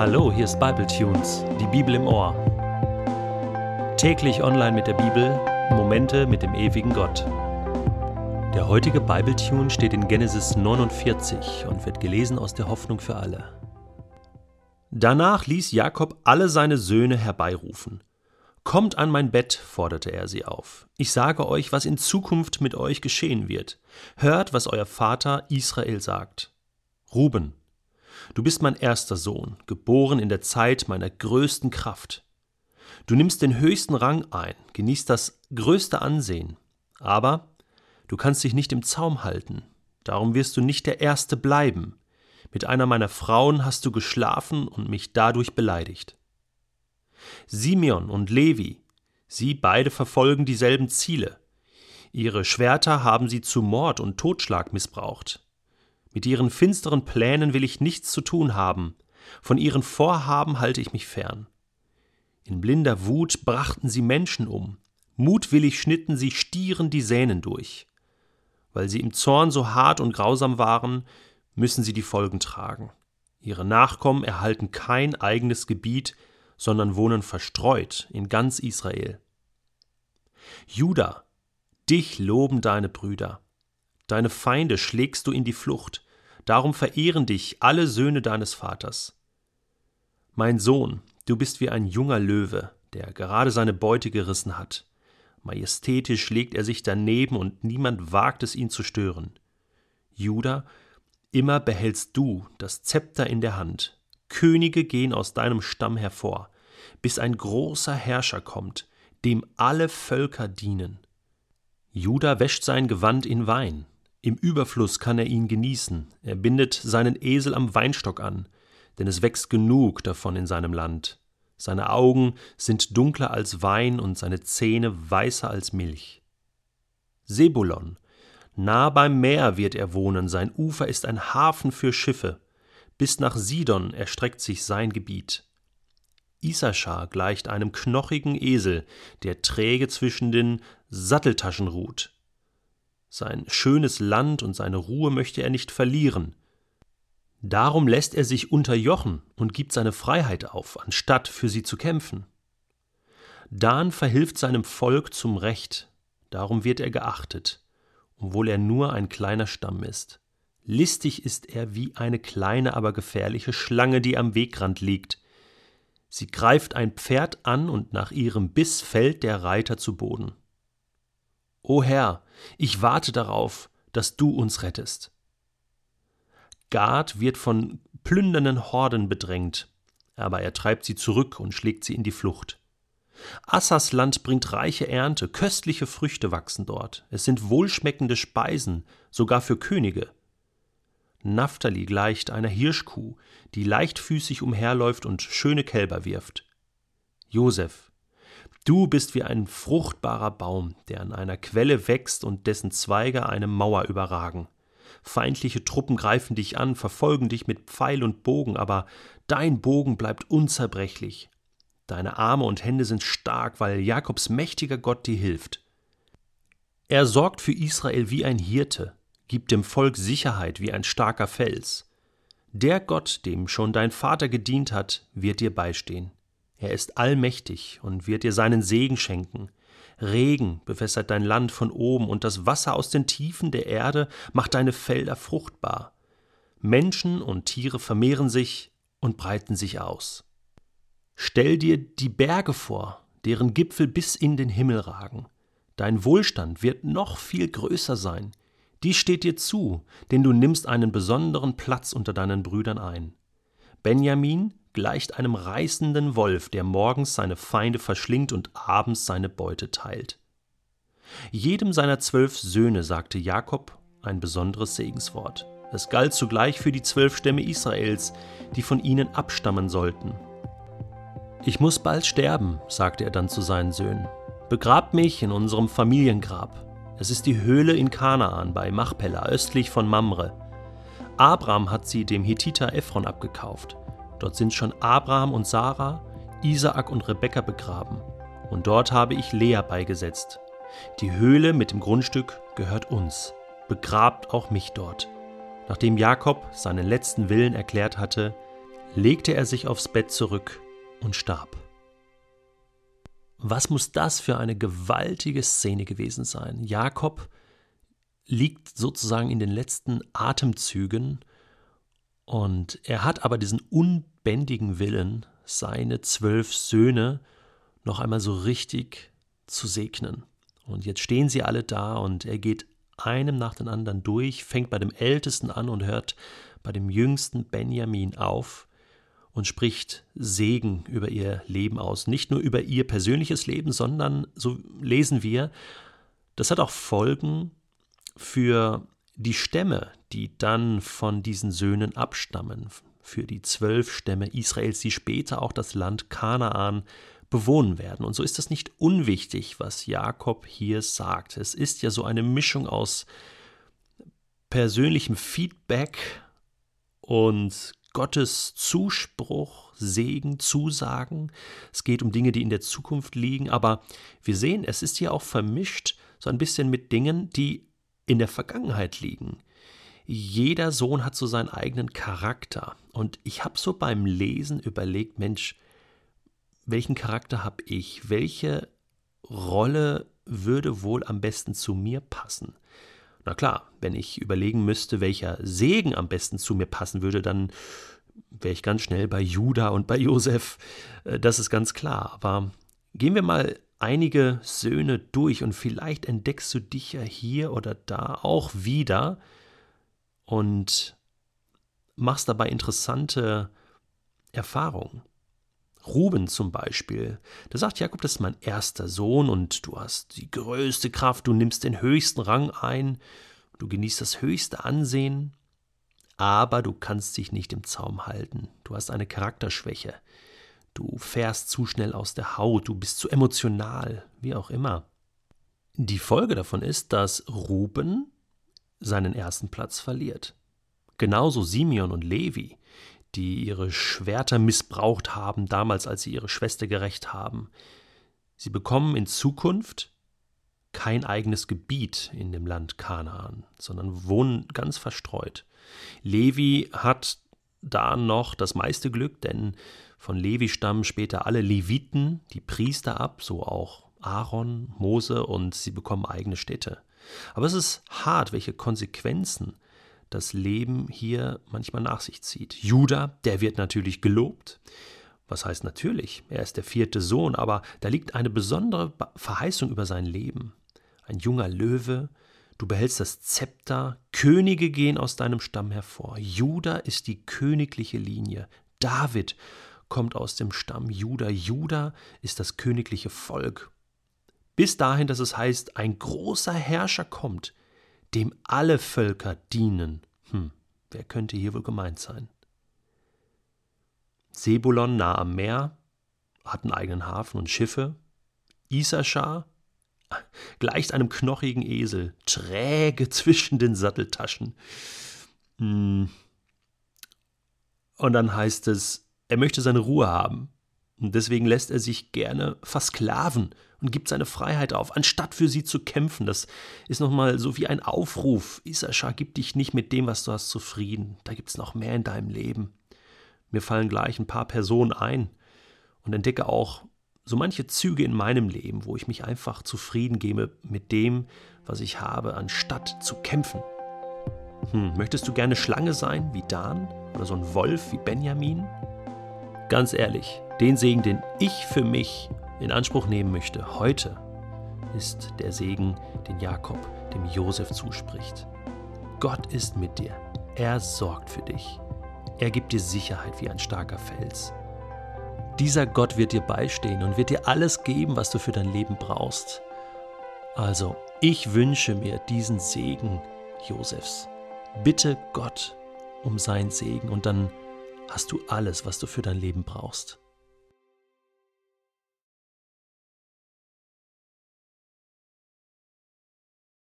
Hallo, hier ist Bible Tunes, die Bibel im Ohr. Täglich online mit der Bibel, Momente mit dem ewigen Gott. Der heutige Bible Tune steht in Genesis 49 und wird gelesen aus der Hoffnung für alle. Danach ließ Jakob alle seine Söhne herbeirufen. Kommt an mein Bett, forderte er sie auf. Ich sage euch, was in Zukunft mit euch geschehen wird. Hört, was euer Vater Israel sagt. Ruben, Du bist mein erster Sohn, geboren in der Zeit meiner größten Kraft. Du nimmst den höchsten Rang ein, genießt das größte Ansehen, aber du kannst dich nicht im Zaum halten, darum wirst du nicht der Erste bleiben. Mit einer meiner Frauen hast du geschlafen und mich dadurch beleidigt. Simeon und Levi, sie beide verfolgen dieselben Ziele. Ihre Schwerter haben sie zu Mord und Totschlag missbraucht. Mit ihren finsteren Plänen will ich nichts zu tun haben, von ihren Vorhaben halte ich mich fern. In blinder Wut brachten sie Menschen um, mutwillig schnitten sie Stieren die Sänen durch. Weil sie im Zorn so hart und grausam waren, müssen sie die Folgen tragen. Ihre Nachkommen erhalten kein eigenes Gebiet, sondern wohnen verstreut in ganz Israel. Juda, dich loben deine Brüder. Deine Feinde schlägst du in die Flucht, darum verehren dich alle Söhne deines Vaters. Mein Sohn, du bist wie ein junger Löwe, der gerade seine Beute gerissen hat. Majestätisch legt er sich daneben und niemand wagt es, ihn zu stören. Juda, immer behältst du das Zepter in der Hand. Könige gehen aus deinem Stamm hervor, bis ein großer Herrscher kommt, dem alle Völker dienen. Juda wäscht sein Gewand in Wein, im Überfluss kann er ihn genießen, er bindet seinen Esel am Weinstock an, denn es wächst genug davon in seinem Land. Seine Augen sind dunkler als Wein und seine Zähne weißer als Milch. Sebulon, nah beim Meer wird er wohnen, sein Ufer ist ein Hafen für Schiffe, bis nach Sidon erstreckt sich sein Gebiet. Issachar gleicht einem knochigen Esel, der träge zwischen den Satteltaschen ruht. Sein schönes Land und seine Ruhe möchte er nicht verlieren. Darum lässt er sich unterjochen und gibt seine Freiheit auf, anstatt für sie zu kämpfen. Dan verhilft seinem Volk zum Recht, darum wird er geachtet, obwohl er nur ein kleiner Stamm ist. Listig ist er wie eine kleine, aber gefährliche Schlange, die am Wegrand liegt. Sie greift ein Pferd an und nach ihrem Biss fällt der Reiter zu Boden. O Herr, ich warte darauf, dass du uns rettest. Gad wird von plündernden Horden bedrängt, aber er treibt sie zurück und schlägt sie in die Flucht. Assas Land bringt reiche Ernte, köstliche Früchte wachsen dort, es sind wohlschmeckende Speisen, sogar für Könige. Naphtali gleicht einer Hirschkuh, die leichtfüßig umherläuft und schöne Kälber wirft. Josef, Du bist wie ein fruchtbarer Baum, der an einer Quelle wächst und dessen Zweige eine Mauer überragen. Feindliche Truppen greifen dich an, verfolgen dich mit Pfeil und Bogen, aber dein Bogen bleibt unzerbrechlich. Deine Arme und Hände sind stark, weil Jakobs mächtiger Gott dir hilft. Er sorgt für Israel wie ein Hirte, gibt dem Volk Sicherheit wie ein starker Fels. Der Gott, dem schon dein Vater gedient hat, wird dir beistehen. Er ist allmächtig und wird dir seinen Segen schenken. Regen bewässert dein Land von oben, und das Wasser aus den Tiefen der Erde macht deine Felder fruchtbar. Menschen und Tiere vermehren sich und breiten sich aus. Stell dir die Berge vor, deren Gipfel bis in den Himmel ragen. Dein Wohlstand wird noch viel größer sein. Dies steht dir zu, denn du nimmst einen besonderen Platz unter deinen Brüdern ein. Benjamin gleicht einem reißenden Wolf, der morgens seine Feinde verschlingt und abends seine Beute teilt. Jedem seiner zwölf Söhne sagte Jakob ein besonderes Segenswort. Es galt zugleich für die zwölf Stämme Israels, die von ihnen abstammen sollten. Ich muss bald sterben, sagte er dann zu seinen Söhnen. Begrabt mich in unserem Familiengrab. Es ist die Höhle in Kanaan bei Machpella, östlich von Mamre. Abraham hat sie dem Hethiter Ephron abgekauft. Dort sind schon Abraham und Sarah, Isaak und Rebekka begraben. Und dort habe ich Lea beigesetzt. Die Höhle mit dem Grundstück gehört uns. Begrabt auch mich dort. Nachdem Jakob seinen letzten Willen erklärt hatte, legte er sich aufs Bett zurück und starb. Was muss das für eine gewaltige Szene gewesen sein? Jakob liegt sozusagen in den letzten Atemzügen und er hat aber diesen unbändigen Willen, seine zwölf Söhne noch einmal so richtig zu segnen. Und jetzt stehen sie alle da und er geht einem nach dem anderen durch, fängt bei dem Ältesten an und hört bei dem jüngsten Benjamin auf und spricht Segen über ihr Leben aus. Nicht nur über ihr persönliches Leben, sondern, so lesen wir, das hat auch Folgen für die Stämme, die dann von diesen Söhnen abstammen, für die zwölf Stämme Israels, die später auch das Land Kanaan bewohnen werden. Und so ist es nicht unwichtig, was Jakob hier sagt. Es ist ja so eine Mischung aus persönlichem Feedback und Gottes Zuspruch, Segen, Zusagen. Es geht um Dinge, die in der Zukunft liegen, aber wir sehen, es ist hier auch vermischt so ein bisschen mit Dingen, die in der Vergangenheit liegen. Jeder Sohn hat so seinen eigenen Charakter. Und ich habe so beim Lesen überlegt, Mensch, welchen Charakter habe ich? Welche Rolle würde wohl am besten zu mir passen? Na klar, wenn ich überlegen müsste, welcher Segen am besten zu mir passen würde, dann wäre ich ganz schnell bei Judah und bei Josef. Äh, das ist ganz klar. Aber gehen wir mal einige Söhne durch und vielleicht entdeckst du dich ja hier oder da auch wieder und machst dabei interessante Erfahrungen. Ruben zum Beispiel, da sagt Jakob, das ist mein erster Sohn und du hast die größte Kraft, du nimmst den höchsten Rang ein, du genießt das höchste Ansehen, aber du kannst dich nicht im Zaum halten. Du hast eine Charakterschwäche. Du fährst zu schnell aus der Haut, du bist zu emotional, wie auch immer. Die Folge davon ist, dass Ruben seinen ersten Platz verliert. Genauso Simeon und Levi die ihre Schwerter missbraucht haben, damals als sie ihre Schwester gerecht haben. Sie bekommen in Zukunft kein eigenes Gebiet in dem Land Kanaan, sondern wohnen ganz verstreut. Levi hat da noch das meiste Glück, denn von Levi stammen später alle Leviten, die Priester ab, so auch Aaron, Mose und sie bekommen eigene Städte. Aber es ist hart, welche Konsequenzen das Leben hier manchmal nach sich zieht. Judah, der wird natürlich gelobt. Was heißt natürlich? Er ist der vierte Sohn, aber da liegt eine besondere Verheißung über sein Leben. Ein junger Löwe, du behältst das Zepter, Könige gehen aus deinem Stamm hervor. Judah ist die königliche Linie. David kommt aus dem Stamm Judah. Judah ist das königliche Volk. Bis dahin, dass es heißt, ein großer Herrscher kommt, dem alle Völker dienen. Hm, wer könnte hier wohl gemeint sein? Sebulon nah am Meer, hat einen eigenen Hafen und Schiffe. Issachar gleicht einem knochigen Esel, träge zwischen den Satteltaschen. Hm. Und dann heißt es, er möchte seine Ruhe haben. Und deswegen lässt er sich gerne versklaven und gibt seine Freiheit auf, anstatt für sie zu kämpfen. Das ist nochmal so wie ein Aufruf. Issachar, gib dich nicht mit dem, was du hast, zufrieden. Da gibt es noch mehr in deinem Leben. Mir fallen gleich ein paar Personen ein und entdecke auch so manche Züge in meinem Leben, wo ich mich einfach zufrieden gebe mit dem, was ich habe, anstatt zu kämpfen. Hm, möchtest du gerne Schlange sein wie Dan oder so ein Wolf wie Benjamin? Ganz ehrlich, den Segen, den ich für mich in Anspruch nehmen möchte, heute, ist der Segen, den Jakob dem Josef zuspricht. Gott ist mit dir. Er sorgt für dich. Er gibt dir Sicherheit wie ein starker Fels. Dieser Gott wird dir beistehen und wird dir alles geben, was du für dein Leben brauchst. Also, ich wünsche mir diesen Segen Josefs. Bitte Gott um seinen Segen und dann hast du alles, was du für dein Leben brauchst.